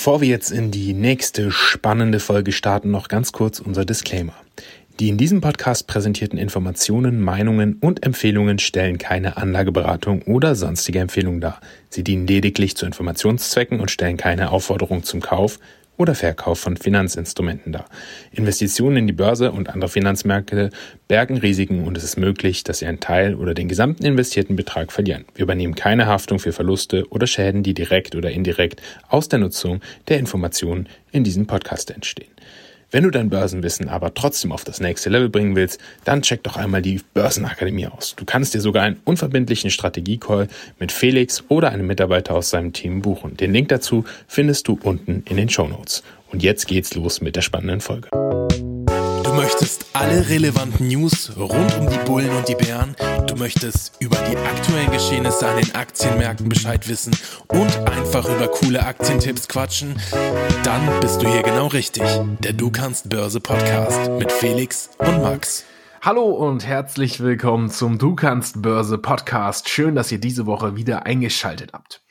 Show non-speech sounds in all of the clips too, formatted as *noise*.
Bevor wir jetzt in die nächste spannende Folge starten, noch ganz kurz unser Disclaimer. Die in diesem Podcast präsentierten Informationen, Meinungen und Empfehlungen stellen keine Anlageberatung oder sonstige Empfehlung dar. Sie dienen lediglich zu Informationszwecken und stellen keine Aufforderung zum Kauf oder Verkauf von Finanzinstrumenten dar. Investitionen in die Börse und andere Finanzmärkte bergen Risiken und es ist möglich, dass Sie einen Teil oder den gesamten investierten Betrag verlieren. Wir übernehmen keine Haftung für Verluste oder Schäden, die direkt oder indirekt aus der Nutzung der Informationen in diesem Podcast entstehen. Wenn du dein Börsenwissen aber trotzdem auf das nächste Level bringen willst, dann check doch einmal die Börsenakademie aus. Du kannst dir sogar einen unverbindlichen Strategiecall mit Felix oder einem Mitarbeiter aus seinem Team buchen. Den Link dazu findest du unten in den Show Notes. Und jetzt geht's los mit der spannenden Folge. Du möchtest alle relevanten News rund um die Bullen und die Bären. Du möchtest über die aktuellen Geschehnisse an den Aktienmärkten Bescheid wissen und einfach über coole Aktientipps quatschen. Dann bist du hier genau richtig. Der Du kannst Börse Podcast mit Felix und Max. Hallo und herzlich willkommen zum Du kannst Börse Podcast. Schön, dass ihr diese Woche wieder eingeschaltet habt.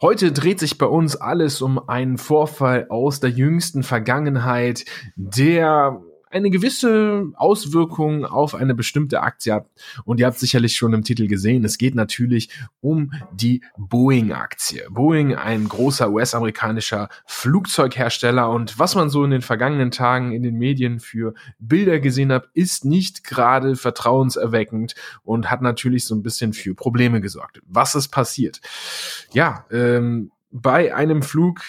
Heute dreht sich bei uns alles um einen Vorfall aus der jüngsten Vergangenheit, der eine gewisse Auswirkung auf eine bestimmte Aktie hat. Und ihr habt sicherlich schon im Titel gesehen, es geht natürlich um die Boeing-Aktie. Boeing, ein großer US-amerikanischer Flugzeughersteller. Und was man so in den vergangenen Tagen in den Medien für Bilder gesehen hat, ist nicht gerade vertrauenserweckend und hat natürlich so ein bisschen für Probleme gesorgt. Was ist passiert? Ja, ähm, bei einem Flug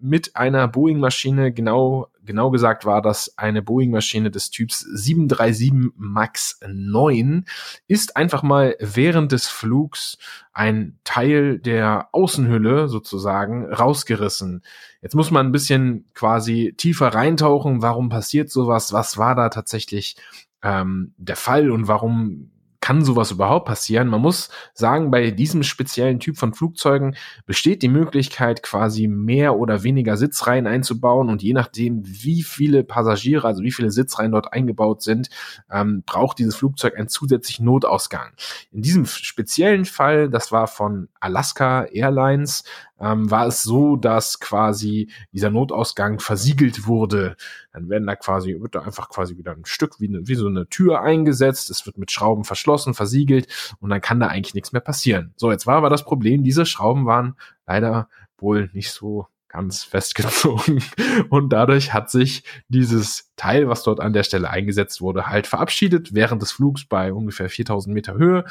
mit einer Boeing-Maschine, genau, genau gesagt war das eine Boeing-Maschine des Typs 737 MAX 9, ist einfach mal während des Flugs ein Teil der Außenhülle sozusagen rausgerissen. Jetzt muss man ein bisschen quasi tiefer reintauchen. Warum passiert sowas? Was war da tatsächlich ähm, der Fall und warum kann sowas überhaupt passieren? Man muss sagen, bei diesem speziellen Typ von Flugzeugen besteht die Möglichkeit, quasi mehr oder weniger Sitzreihen einzubauen und je nachdem, wie viele Passagiere, also wie viele Sitzreihen dort eingebaut sind, ähm, braucht dieses Flugzeug einen zusätzlichen Notausgang. In diesem speziellen Fall, das war von Alaska Airlines, ähm, war es so, dass quasi dieser Notausgang versiegelt wurde. Dann werden da quasi, wird da einfach quasi wieder ein Stück wie, eine, wie so eine Tür eingesetzt. Es wird mit Schrauben verschlossen, versiegelt und dann kann da eigentlich nichts mehr passieren. So, jetzt war aber das Problem, diese Schrauben waren leider wohl nicht so ganz festgezogen. *laughs* Und dadurch hat sich dieses Teil, was dort an der Stelle eingesetzt wurde, halt verabschiedet während des Flugs bei ungefähr 4000 Meter Höhe.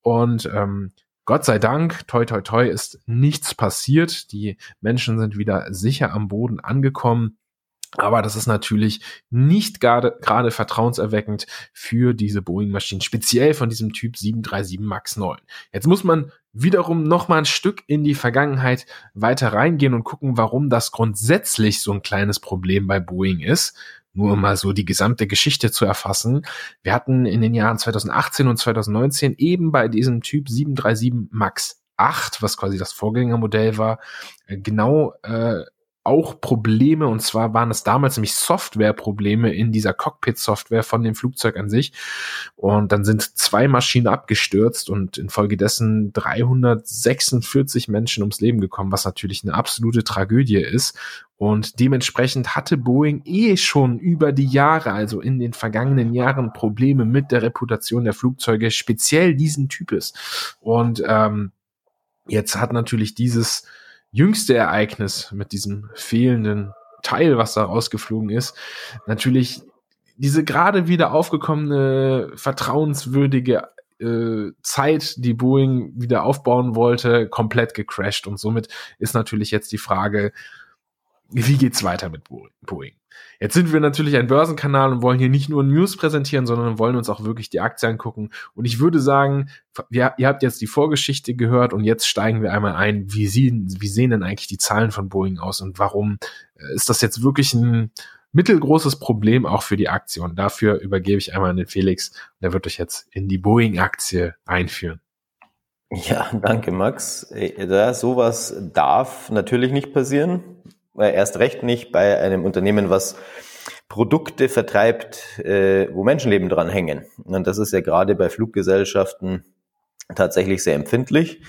Und ähm, Gott sei Dank, toi toi toi, ist nichts passiert. Die Menschen sind wieder sicher am Boden angekommen. Aber das ist natürlich nicht gerade, gerade vertrauenserweckend für diese Boeing-Maschinen, speziell von diesem Typ 737 MAX 9. Jetzt muss man wiederum noch mal ein Stück in die Vergangenheit weiter reingehen und gucken, warum das grundsätzlich so ein kleines Problem bei Boeing ist nur um mal so die gesamte Geschichte zu erfassen. Wir hatten in den Jahren 2018 und 2019 eben bei diesem Typ 737 MAX 8, was quasi das Vorgängermodell war, äh, genau äh, auch Probleme, und zwar waren es damals nämlich Softwareprobleme in dieser Cockpit-Software von dem Flugzeug an sich. Und dann sind zwei Maschinen abgestürzt und infolgedessen 346 Menschen ums Leben gekommen, was natürlich eine absolute Tragödie ist. Und dementsprechend hatte Boeing eh schon über die Jahre, also in den vergangenen Jahren, Probleme mit der Reputation der Flugzeuge, speziell diesen Types. Und ähm, jetzt hat natürlich dieses jüngste Ereignis mit diesem fehlenden Teil, was da rausgeflogen ist, natürlich diese gerade wieder aufgekommene vertrauenswürdige äh, Zeit, die Boeing wieder aufbauen wollte, komplett gecrashed. Und somit ist natürlich jetzt die Frage, wie geht's weiter mit Boeing? Jetzt sind wir natürlich ein Börsenkanal und wollen hier nicht nur News präsentieren, sondern wollen uns auch wirklich die Aktie angucken. Und ich würde sagen, ihr habt jetzt die Vorgeschichte gehört und jetzt steigen wir einmal ein. Wie sehen, wie sehen denn eigentlich die Zahlen von Boeing aus und warum äh, ist das jetzt wirklich ein mittelgroßes Problem auch für die Aktie? Und dafür übergebe ich einmal an den Felix. Der wird euch jetzt in die Boeing-Aktie einführen. Ja, danke, Max. Äh, sowas darf natürlich nicht passieren erst recht nicht bei einem Unternehmen, was Produkte vertreibt, äh, wo Menschenleben dran hängen. Und das ist ja gerade bei Fluggesellschaften tatsächlich sehr empfindlich.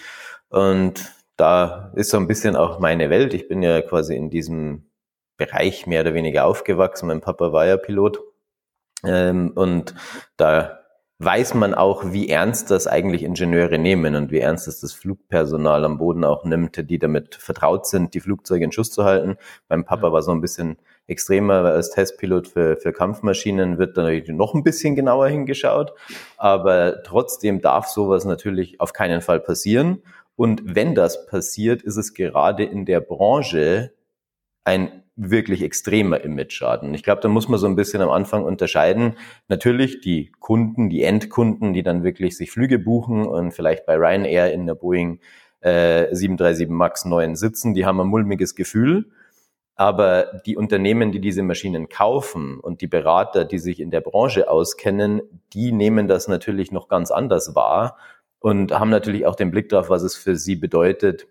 Und da ist so ein bisschen auch meine Welt. Ich bin ja quasi in diesem Bereich mehr oder weniger aufgewachsen. Mein Papa war ja Pilot. Ähm, und da weiß man auch, wie ernst das eigentlich Ingenieure nehmen und wie ernst das das Flugpersonal am Boden auch nimmt, die damit vertraut sind, die Flugzeuge in Schuss zu halten. Mein Papa war so ein bisschen extremer, als Testpilot für, für Kampfmaschinen wird da natürlich noch ein bisschen genauer hingeschaut. Aber trotzdem darf sowas natürlich auf keinen Fall passieren. Und wenn das passiert, ist es gerade in der Branche ein wirklich extremer Image-Schaden. Ich glaube, da muss man so ein bisschen am Anfang unterscheiden. Natürlich die Kunden, die Endkunden, die dann wirklich sich Flüge buchen und vielleicht bei Ryanair in der Boeing äh, 737 MAX 9 sitzen, die haben ein mulmiges Gefühl. Aber die Unternehmen, die diese Maschinen kaufen und die Berater, die sich in der Branche auskennen, die nehmen das natürlich noch ganz anders wahr und haben natürlich auch den Blick darauf, was es für sie bedeutet,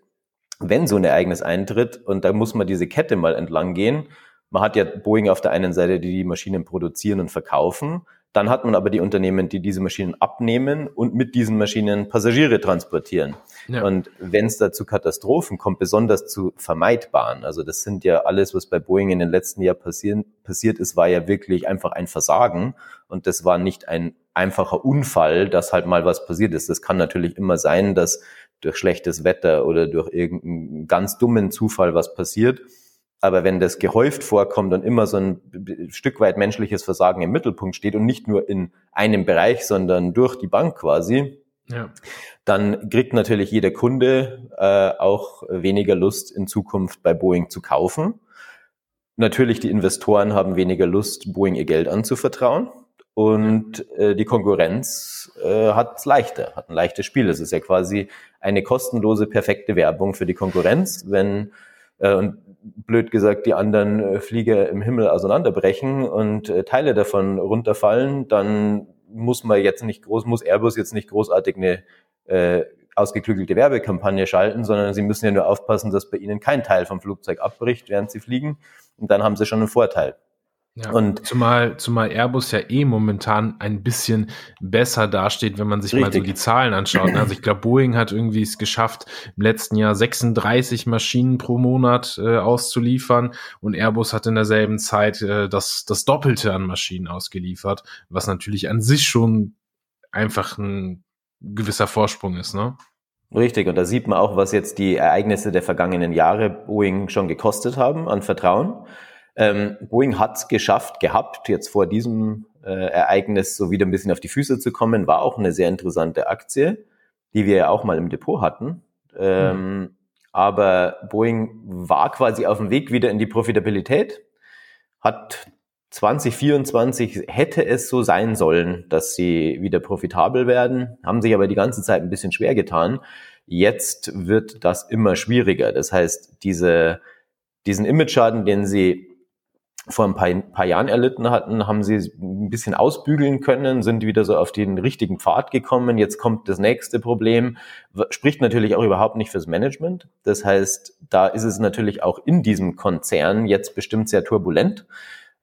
wenn so ein Ereignis eintritt, und da muss man diese Kette mal entlang gehen, man hat ja Boeing auf der einen Seite, die die Maschinen produzieren und verkaufen, dann hat man aber die Unternehmen, die diese Maschinen abnehmen und mit diesen Maschinen Passagiere transportieren. Ja. Und wenn es da zu Katastrophen kommt, besonders zu vermeidbaren, also das sind ja alles, was bei Boeing in den letzten Jahren passieren, passiert ist, war ja wirklich einfach ein Versagen. Und das war nicht ein einfacher Unfall, dass halt mal was passiert ist. Das kann natürlich immer sein, dass durch schlechtes Wetter oder durch irgendeinen ganz dummen Zufall was passiert. Aber wenn das gehäuft vorkommt und immer so ein Stück weit menschliches Versagen im Mittelpunkt steht und nicht nur in einem Bereich, sondern durch die Bank quasi, ja. dann kriegt natürlich jeder Kunde äh, auch weniger Lust in Zukunft bei Boeing zu kaufen. Natürlich die Investoren haben weniger Lust, Boeing ihr Geld anzuvertrauen. Und äh, die Konkurrenz äh, hat es leichter, hat ein leichtes Spiel. Es ist ja quasi eine kostenlose, perfekte Werbung für die Konkurrenz, wenn äh, und blöd gesagt die anderen äh, Flieger im Himmel auseinanderbrechen und äh, Teile davon runterfallen, dann muss man jetzt nicht groß, muss Airbus jetzt nicht großartig eine äh, ausgeklügelte Werbekampagne schalten, sondern sie müssen ja nur aufpassen, dass bei ihnen kein Teil vom Flugzeug abbricht, während sie fliegen. Und dann haben sie schon einen Vorteil. Ja, und zumal, zumal Airbus ja eh momentan ein bisschen besser dasteht, wenn man sich richtig. mal so die Zahlen anschaut. Also ich glaube, Boeing hat irgendwie es geschafft, im letzten Jahr 36 Maschinen pro Monat äh, auszuliefern und Airbus hat in derselben Zeit äh, das, das Doppelte an Maschinen ausgeliefert, was natürlich an sich schon einfach ein gewisser Vorsprung ist, ne? Richtig, und da sieht man auch, was jetzt die Ereignisse der vergangenen Jahre Boeing schon gekostet haben an Vertrauen. Ähm, Boeing hat es geschafft gehabt, jetzt vor diesem äh, Ereignis so wieder ein bisschen auf die Füße zu kommen, war auch eine sehr interessante Aktie, die wir ja auch mal im Depot hatten. Ähm, mhm. Aber Boeing war quasi auf dem Weg wieder in die Profitabilität, hat 2024 hätte es so sein sollen, dass sie wieder profitabel werden, haben sich aber die ganze Zeit ein bisschen schwer getan. Jetzt wird das immer schwieriger. Das heißt, diese, diesen Image-Schaden, den sie vor ein paar, paar, Jahren erlitten hatten, haben sie ein bisschen ausbügeln können, sind wieder so auf den richtigen Pfad gekommen. Jetzt kommt das nächste Problem, spricht natürlich auch überhaupt nicht fürs Management. Das heißt, da ist es natürlich auch in diesem Konzern jetzt bestimmt sehr turbulent.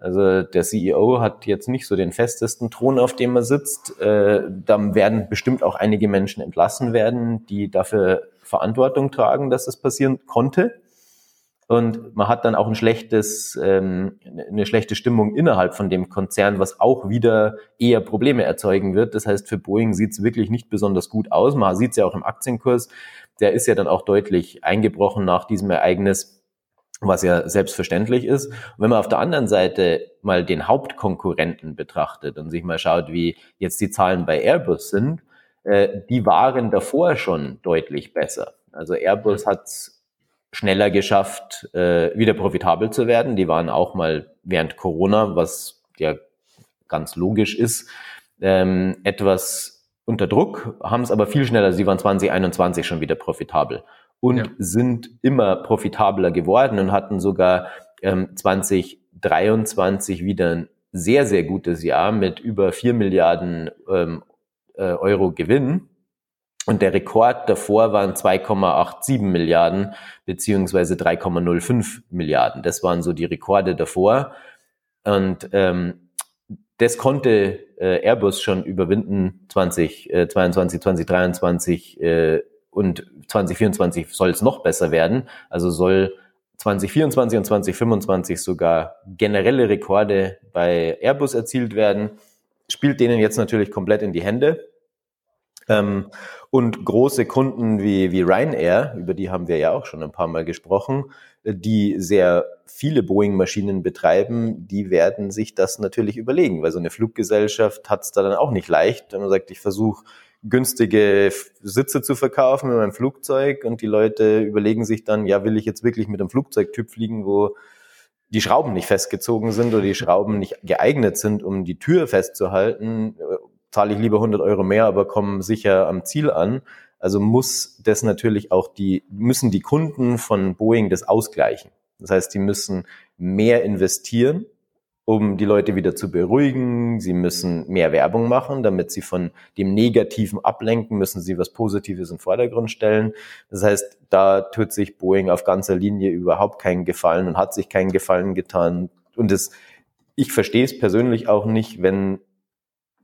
Also der CEO hat jetzt nicht so den festesten Thron, auf dem er sitzt. Äh, da werden bestimmt auch einige Menschen entlassen werden, die dafür Verantwortung tragen, dass das passieren konnte und man hat dann auch ein schlechtes, ähm, eine schlechte Stimmung innerhalb von dem Konzern, was auch wieder eher Probleme erzeugen wird. Das heißt, für Boeing sieht es wirklich nicht besonders gut aus. Man sieht es ja auch im Aktienkurs. Der ist ja dann auch deutlich eingebrochen nach diesem Ereignis, was ja selbstverständlich ist. Und wenn man auf der anderen Seite mal den Hauptkonkurrenten betrachtet und sich mal schaut, wie jetzt die Zahlen bei Airbus sind, äh, die waren davor schon deutlich besser. Also Airbus hat schneller geschafft, äh, wieder profitabel zu werden. Die waren auch mal während Corona, was ja ganz logisch ist, ähm, etwas unter Druck, haben es aber viel schneller, sie waren 2021 schon wieder profitabel und ja. sind immer profitabler geworden und hatten sogar ähm, 2023 wieder ein sehr, sehr gutes Jahr mit über vier Milliarden ähm, äh, Euro Gewinn und der Rekord davor waren 2,87 Milliarden beziehungsweise 3,05 Milliarden. Das waren so die Rekorde davor. Und ähm, das konnte äh, Airbus schon überwinden 2022, äh, 2023 äh, und 2024 soll es noch besser werden. Also soll 2024 und 2025 sogar generelle Rekorde bei Airbus erzielt werden. Spielt denen jetzt natürlich komplett in die Hände. Ähm, und große Kunden wie, wie Ryanair, über die haben wir ja auch schon ein paar Mal gesprochen, die sehr viele Boeing-Maschinen betreiben, die werden sich das natürlich überlegen, weil so eine Fluggesellschaft hat es da dann auch nicht leicht, wenn man sagt, ich versuche günstige Sitze zu verkaufen mit meinem Flugzeug und die Leute überlegen sich dann, ja, will ich jetzt wirklich mit einem Flugzeugtyp fliegen, wo die Schrauben nicht festgezogen sind oder die Schrauben nicht geeignet sind, um die Tür festzuhalten, zahle ich lieber 100 Euro mehr, aber komme sicher am Ziel an. Also muss das natürlich auch die, müssen die Kunden von Boeing das ausgleichen. Das heißt, die müssen mehr investieren um die Leute wieder zu beruhigen. Sie müssen mehr Werbung machen, damit sie von dem Negativen ablenken, müssen sie was Positives in den Vordergrund stellen. Das heißt, da tut sich Boeing auf ganzer Linie überhaupt keinen Gefallen und hat sich keinen Gefallen getan. Und das, ich verstehe es persönlich auch nicht, wenn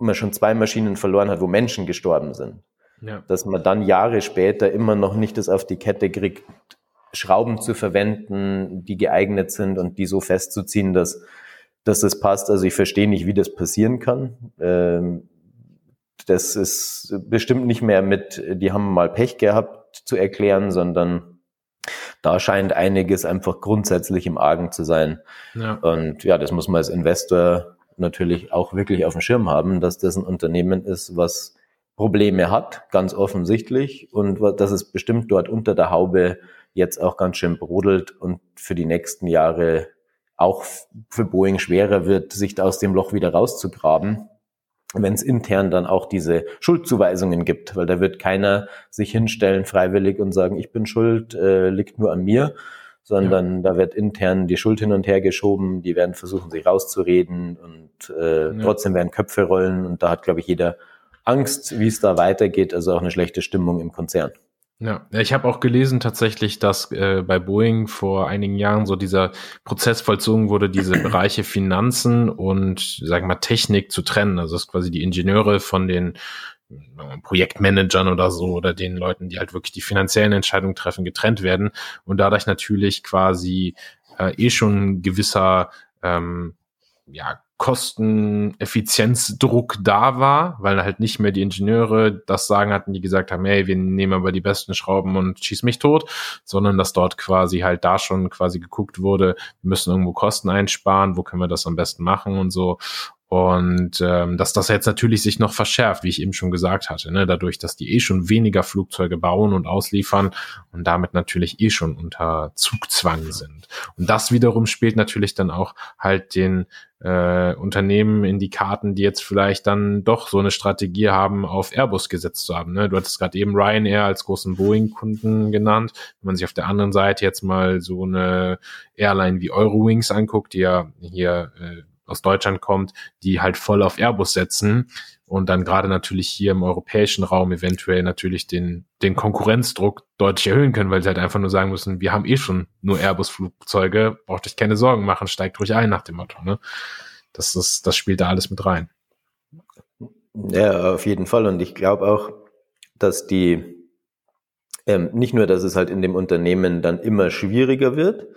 man schon zwei Maschinen verloren hat, wo Menschen gestorben sind. Ja. Dass man dann Jahre später immer noch nicht das auf die Kette kriegt, Schrauben zu verwenden, die geeignet sind und die so festzuziehen, dass dass das passt. Also ich verstehe nicht, wie das passieren kann. Ähm, das ist bestimmt nicht mehr mit, die haben mal Pech gehabt zu erklären, sondern da scheint einiges einfach grundsätzlich im Argen zu sein. Ja. Und ja, das muss man als Investor natürlich auch wirklich auf dem Schirm haben, dass das ein Unternehmen ist, was Probleme hat, ganz offensichtlich, und dass es bestimmt dort unter der Haube jetzt auch ganz schön brodelt und für die nächsten Jahre auch für Boeing schwerer wird, sich aus dem Loch wieder rauszugraben, wenn es intern dann auch diese Schuldzuweisungen gibt, weil da wird keiner sich hinstellen freiwillig und sagen, ich bin schuld, äh, liegt nur an mir, sondern ja. da wird intern die Schuld hin und her geschoben, die werden versuchen, sich rauszureden und äh, ja. trotzdem werden Köpfe rollen und da hat, glaube ich, jeder Angst, wie es da weitergeht, also auch eine schlechte Stimmung im Konzern. Ja, ich habe auch gelesen tatsächlich, dass äh, bei Boeing vor einigen Jahren so dieser Prozess vollzogen wurde, diese *clears throat* Bereiche Finanzen und, sagen wir mal, Technik zu trennen. Also dass quasi die Ingenieure von den Projektmanagern oder so oder den Leuten, die halt wirklich die finanziellen Entscheidungen treffen, getrennt werden und dadurch natürlich quasi äh, eh schon gewisser ähm, ja, Kosteneffizienzdruck da war, weil halt nicht mehr die Ingenieure das sagen hatten, die gesagt haben, hey, wir nehmen aber die besten Schrauben und schieß mich tot, sondern dass dort quasi halt da schon quasi geguckt wurde, wir müssen irgendwo Kosten einsparen, wo können wir das am besten machen und so. Und ähm, dass das jetzt natürlich sich noch verschärft, wie ich eben schon gesagt hatte, ne? dadurch, dass die eh schon weniger Flugzeuge bauen und ausliefern und damit natürlich eh schon unter Zugzwang sind. Und das wiederum spielt natürlich dann auch halt den äh, Unternehmen in die Karten, die jetzt vielleicht dann doch so eine Strategie haben, auf Airbus gesetzt zu haben. Ne? Du hattest gerade eben Ryanair als großen Boeing-Kunden genannt. Wenn man sich auf der anderen Seite jetzt mal so eine Airline wie Eurowings anguckt, die ja hier äh, aus Deutschland kommt, die halt voll auf Airbus setzen und dann gerade natürlich hier im europäischen Raum eventuell natürlich den, den Konkurrenzdruck deutlich erhöhen können, weil sie halt einfach nur sagen müssen, wir haben eh schon nur Airbus-Flugzeuge, braucht euch keine Sorgen machen, steigt ruhig ein nach dem Motto. Ne? Das, ist, das spielt da alles mit rein. Ja, auf jeden Fall. Und ich glaube auch, dass die, ähm, nicht nur, dass es halt in dem Unternehmen dann immer schwieriger wird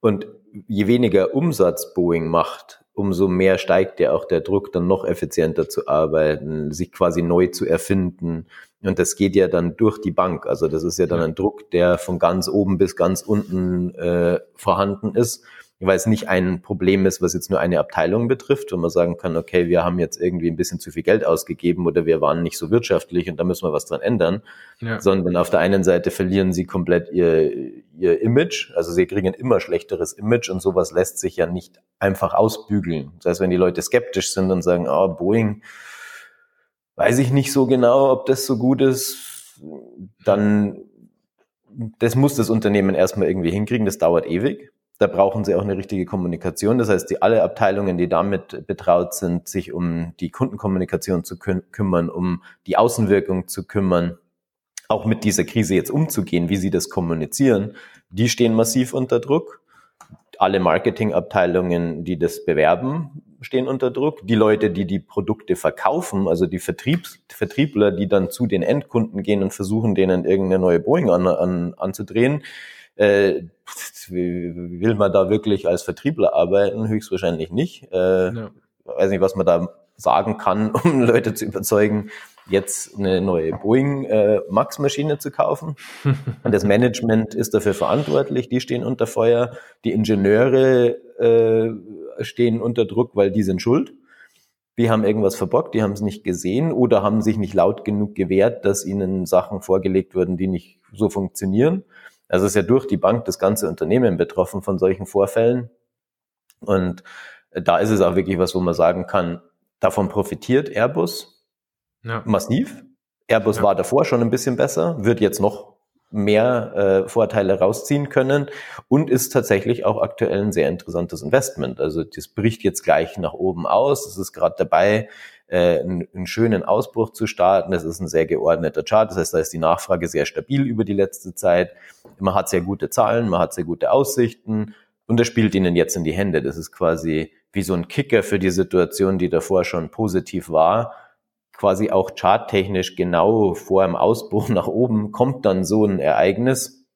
und je weniger Umsatz Boeing macht, umso mehr steigt ja auch der Druck, dann noch effizienter zu arbeiten, sich quasi neu zu erfinden. Und das geht ja dann durch die Bank. Also das ist ja dann ein Druck, der von ganz oben bis ganz unten äh, vorhanden ist weil es nicht ein Problem ist, was jetzt nur eine Abteilung betrifft, wo man sagen kann, okay, wir haben jetzt irgendwie ein bisschen zu viel Geld ausgegeben oder wir waren nicht so wirtschaftlich und da müssen wir was dran ändern, ja. sondern auf der einen Seite verlieren sie komplett ihr, ihr Image, also sie kriegen ein immer schlechteres Image und sowas lässt sich ja nicht einfach ausbügeln. Das heißt, wenn die Leute skeptisch sind und sagen, oh, Boeing, weiß ich nicht so genau, ob das so gut ist, dann das muss das Unternehmen erstmal irgendwie hinkriegen, das dauert ewig. Da brauchen sie auch eine richtige Kommunikation. Das heißt, die alle Abteilungen, die damit betraut sind, sich um die Kundenkommunikation zu kü kümmern, um die Außenwirkung zu kümmern, auch mit dieser Krise jetzt umzugehen, wie sie das kommunizieren, die stehen massiv unter Druck. Alle Marketingabteilungen, die das bewerben, stehen unter Druck. Die Leute, die die Produkte verkaufen, also die Vertriebs Vertriebler, die dann zu den Endkunden gehen und versuchen, denen irgendeine neue Boeing an, an, anzudrehen, äh, will man da wirklich als Vertriebler arbeiten? Höchstwahrscheinlich nicht. Äh, ja. Weiß nicht, was man da sagen kann, *laughs* um Leute zu überzeugen, jetzt eine neue Boeing äh, Max-Maschine zu kaufen. Und das Management ist dafür verantwortlich, die stehen unter Feuer. Die Ingenieure äh, stehen unter Druck, weil die sind schuld. Die haben irgendwas verbockt, die haben es nicht gesehen oder haben sich nicht laut genug gewehrt, dass ihnen Sachen vorgelegt wurden, die nicht so funktionieren. Also ist ja durch die Bank das ganze Unternehmen betroffen von solchen Vorfällen. Und da ist es auch wirklich was, wo man sagen kann, davon profitiert Airbus ja. massiv. Airbus ja. war davor schon ein bisschen besser, wird jetzt noch mehr äh, Vorteile rausziehen können und ist tatsächlich auch aktuell ein sehr interessantes Investment. Also das bricht jetzt gleich nach oben aus. Es ist gerade dabei, äh, einen, einen schönen Ausbruch zu starten. Das ist ein sehr geordneter Chart. Das heißt, da ist die Nachfrage sehr stabil über die letzte Zeit. Man hat sehr gute Zahlen, man hat sehr gute Aussichten und das spielt ihnen jetzt in die Hände. Das ist quasi wie so ein Kicker für die Situation, die davor schon positiv war quasi auch charttechnisch genau vor dem Ausbruch *laughs* nach oben kommt dann so ein Ereignis.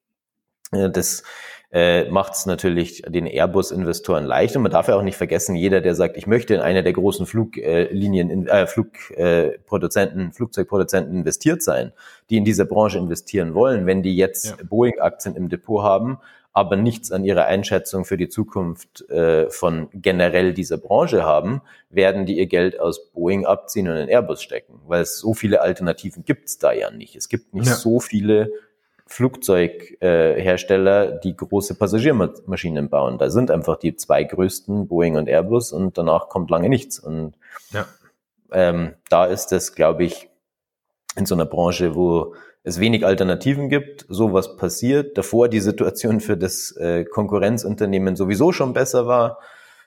Das äh, macht es natürlich den Airbus-Investoren leicht. Und man darf ja auch nicht vergessen, jeder, der sagt, ich möchte in einer der großen Fluglinien, äh, Flugproduzenten, äh, Flugzeugproduzenten investiert sein, die in diese Branche investieren wollen, wenn die jetzt ja. Boeing-Aktien im Depot haben, aber nichts an ihrer Einschätzung für die Zukunft äh, von generell dieser Branche haben, werden die ihr Geld aus Boeing abziehen und in Airbus stecken, weil es so viele Alternativen gibt es da ja nicht. Es gibt nicht ja. so viele Flugzeughersteller, äh, die große Passagiermaschinen bauen. Da sind einfach die zwei größten, Boeing und Airbus, und danach kommt lange nichts. Und ja. ähm, da ist das, glaube ich, in so einer Branche, wo es wenig Alternativen gibt, sowas passiert, davor die Situation für das äh, Konkurrenzunternehmen sowieso schon besser war,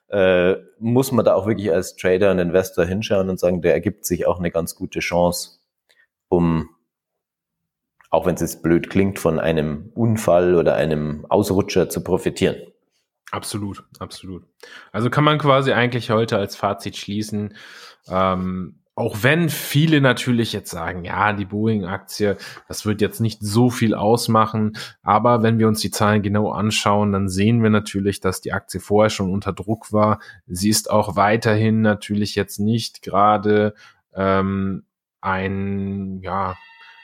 äh, muss man da auch wirklich als Trader und Investor hinschauen und sagen, da ergibt sich auch eine ganz gute Chance, um, auch wenn es jetzt blöd klingt, von einem Unfall oder einem Ausrutscher zu profitieren. Absolut, absolut. Also kann man quasi eigentlich heute als Fazit schließen, ähm, auch wenn viele natürlich jetzt sagen, ja, die Boeing-Aktie, das wird jetzt nicht so viel ausmachen, aber wenn wir uns die Zahlen genau anschauen, dann sehen wir natürlich, dass die Aktie vorher schon unter Druck war. Sie ist auch weiterhin natürlich jetzt nicht gerade ähm, ein, ja,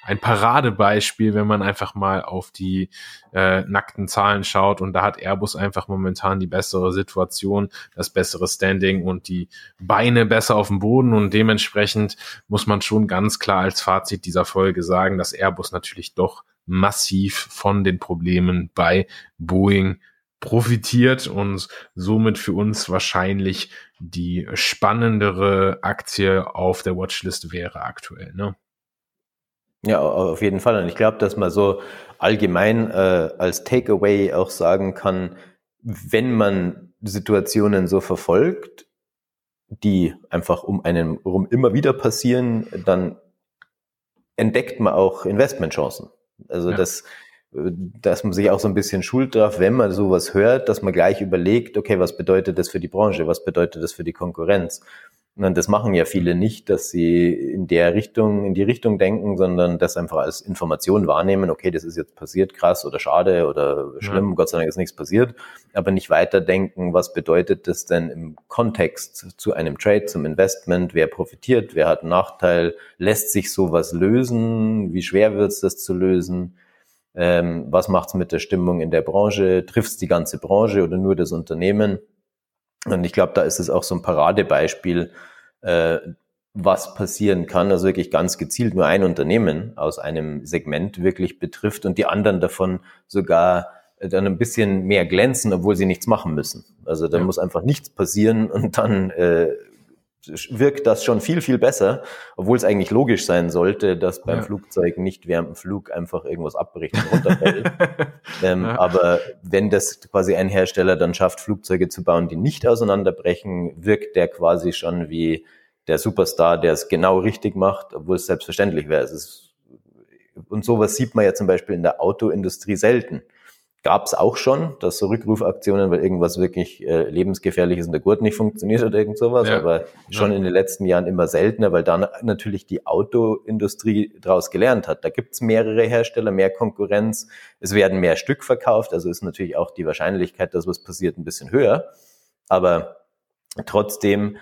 ein Paradebeispiel, wenn man einfach mal auf die äh, nackten Zahlen schaut. Und da hat Airbus einfach momentan die bessere Situation, das bessere Standing und die Beine besser auf dem Boden. Und dementsprechend muss man schon ganz klar als Fazit dieser Folge sagen, dass Airbus natürlich doch massiv von den Problemen bei Boeing profitiert und somit für uns wahrscheinlich die spannendere Aktie auf der Watchlist wäre aktuell. Ne? Ja, auf jeden Fall. Und ich glaube, dass man so allgemein äh, als Takeaway auch sagen kann, wenn man Situationen so verfolgt, die einfach um einen rum immer wieder passieren, dann entdeckt man auch Investmentchancen. Also ja. das, dass man sich auch so ein bisschen schult darf, wenn man sowas hört, dass man gleich überlegt, okay, was bedeutet das für die Branche, was bedeutet das für die Konkurrenz? Und das machen ja viele nicht, dass sie in der Richtung, in die Richtung denken, sondern das einfach als Information wahrnehmen, okay, das ist jetzt passiert, krass oder schade oder schlimm, ja. Gott sei Dank ist nichts passiert, aber nicht weiterdenken, was bedeutet das denn im Kontext zu einem Trade, zum Investment, wer profitiert, wer hat einen Nachteil, lässt sich sowas lösen, wie schwer wird es das zu lösen, ähm, was macht es mit der Stimmung in der Branche, trifft es die ganze Branche oder nur das Unternehmen? Und ich glaube, da ist es auch so ein Paradebeispiel, äh, was passieren kann, also wirklich ganz gezielt nur ein Unternehmen aus einem Segment wirklich betrifft und die anderen davon sogar dann ein bisschen mehr glänzen, obwohl sie nichts machen müssen. Also da ja. muss einfach nichts passieren und dann äh, wirkt das schon viel, viel besser, obwohl es eigentlich logisch sein sollte, dass beim ja. Flugzeug nicht während dem Flug einfach irgendwas abbricht und runterfällt. *laughs* ähm, ja. Aber wenn das quasi ein Hersteller dann schafft, Flugzeuge zu bauen, die nicht auseinanderbrechen, wirkt der quasi schon wie der Superstar, der es genau richtig macht, obwohl es selbstverständlich wäre. Es ist, und sowas sieht man ja zum Beispiel in der Autoindustrie selten. Gab es auch schon, dass so Rückrufaktionen, weil irgendwas wirklich äh, lebensgefährliches in der Gurt nicht funktioniert oder irgend sowas, ja. aber schon ja. in den letzten Jahren immer seltener, weil dann natürlich die Autoindustrie daraus gelernt hat. Da gibt's mehrere Hersteller, mehr Konkurrenz, es werden mehr Stück verkauft, also ist natürlich auch die Wahrscheinlichkeit, dass was passiert, ein bisschen höher. Aber trotzdem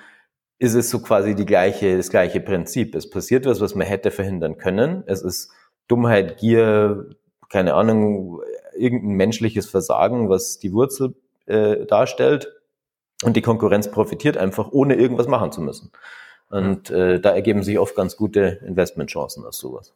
ist es so quasi die gleiche, das gleiche Prinzip. Es passiert was, was man hätte verhindern können. Es ist Dummheit, Gier, keine Ahnung, irgendein menschliches Versagen, was die Wurzel äh, darstellt. Und die Konkurrenz profitiert einfach, ohne irgendwas machen zu müssen. Und äh, da ergeben sich oft ganz gute Investmentchancen aus sowas.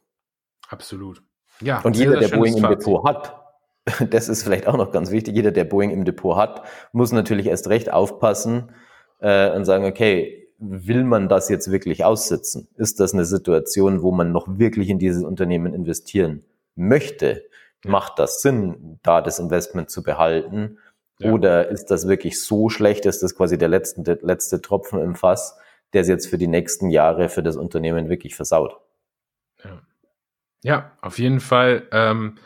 Absolut. Ja. Und jeder, der Boeing im Depot hat, *laughs* das ist vielleicht auch noch ganz wichtig, jeder, der Boeing im Depot hat, muss natürlich erst recht aufpassen äh, und sagen, okay, will man das jetzt wirklich aussitzen? Ist das eine Situation, wo man noch wirklich in dieses Unternehmen investieren möchte? Macht das Sinn, da das Investment zu behalten? Ja. Oder ist das wirklich so schlecht, ist das quasi der letzte, der letzte Tropfen im Fass, der es jetzt für die nächsten Jahre für das Unternehmen wirklich versaut? Ja, ja auf jeden Fall. Ähm,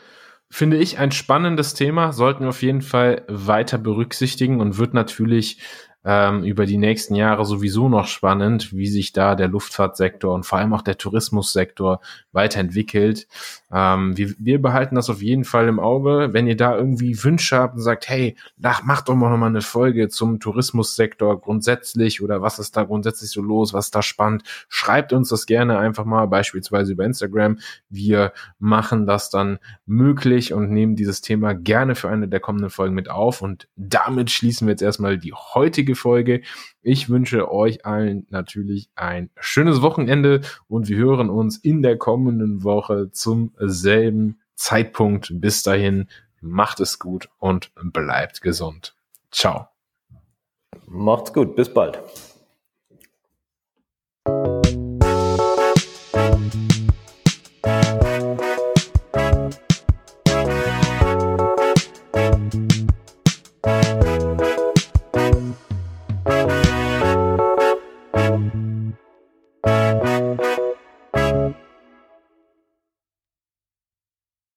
finde ich ein spannendes Thema, sollten wir auf jeden Fall weiter berücksichtigen und wird natürlich ähm, über die nächsten Jahre sowieso noch spannend, wie sich da der Luftfahrtsektor und vor allem auch der Tourismussektor weiterentwickelt. Ähm, wir, wir behalten das auf jeden Fall im Auge. Wenn ihr da irgendwie Wünsche habt und sagt, hey, nach, macht doch mal noch mal eine Folge zum Tourismussektor grundsätzlich oder was ist da grundsätzlich so los, was ist da spannend, schreibt uns das gerne einfach mal, beispielsweise über Instagram. Wir machen das dann möglich und nehmen dieses Thema gerne für eine der kommenden Folgen mit auf. Und damit schließen wir jetzt erstmal die heutige Folge. Ich wünsche euch allen natürlich ein schönes Wochenende und wir hören uns in der kommenden Woche zum selben Zeitpunkt. Bis dahin, macht es gut und bleibt gesund. Ciao. Macht's gut, bis bald.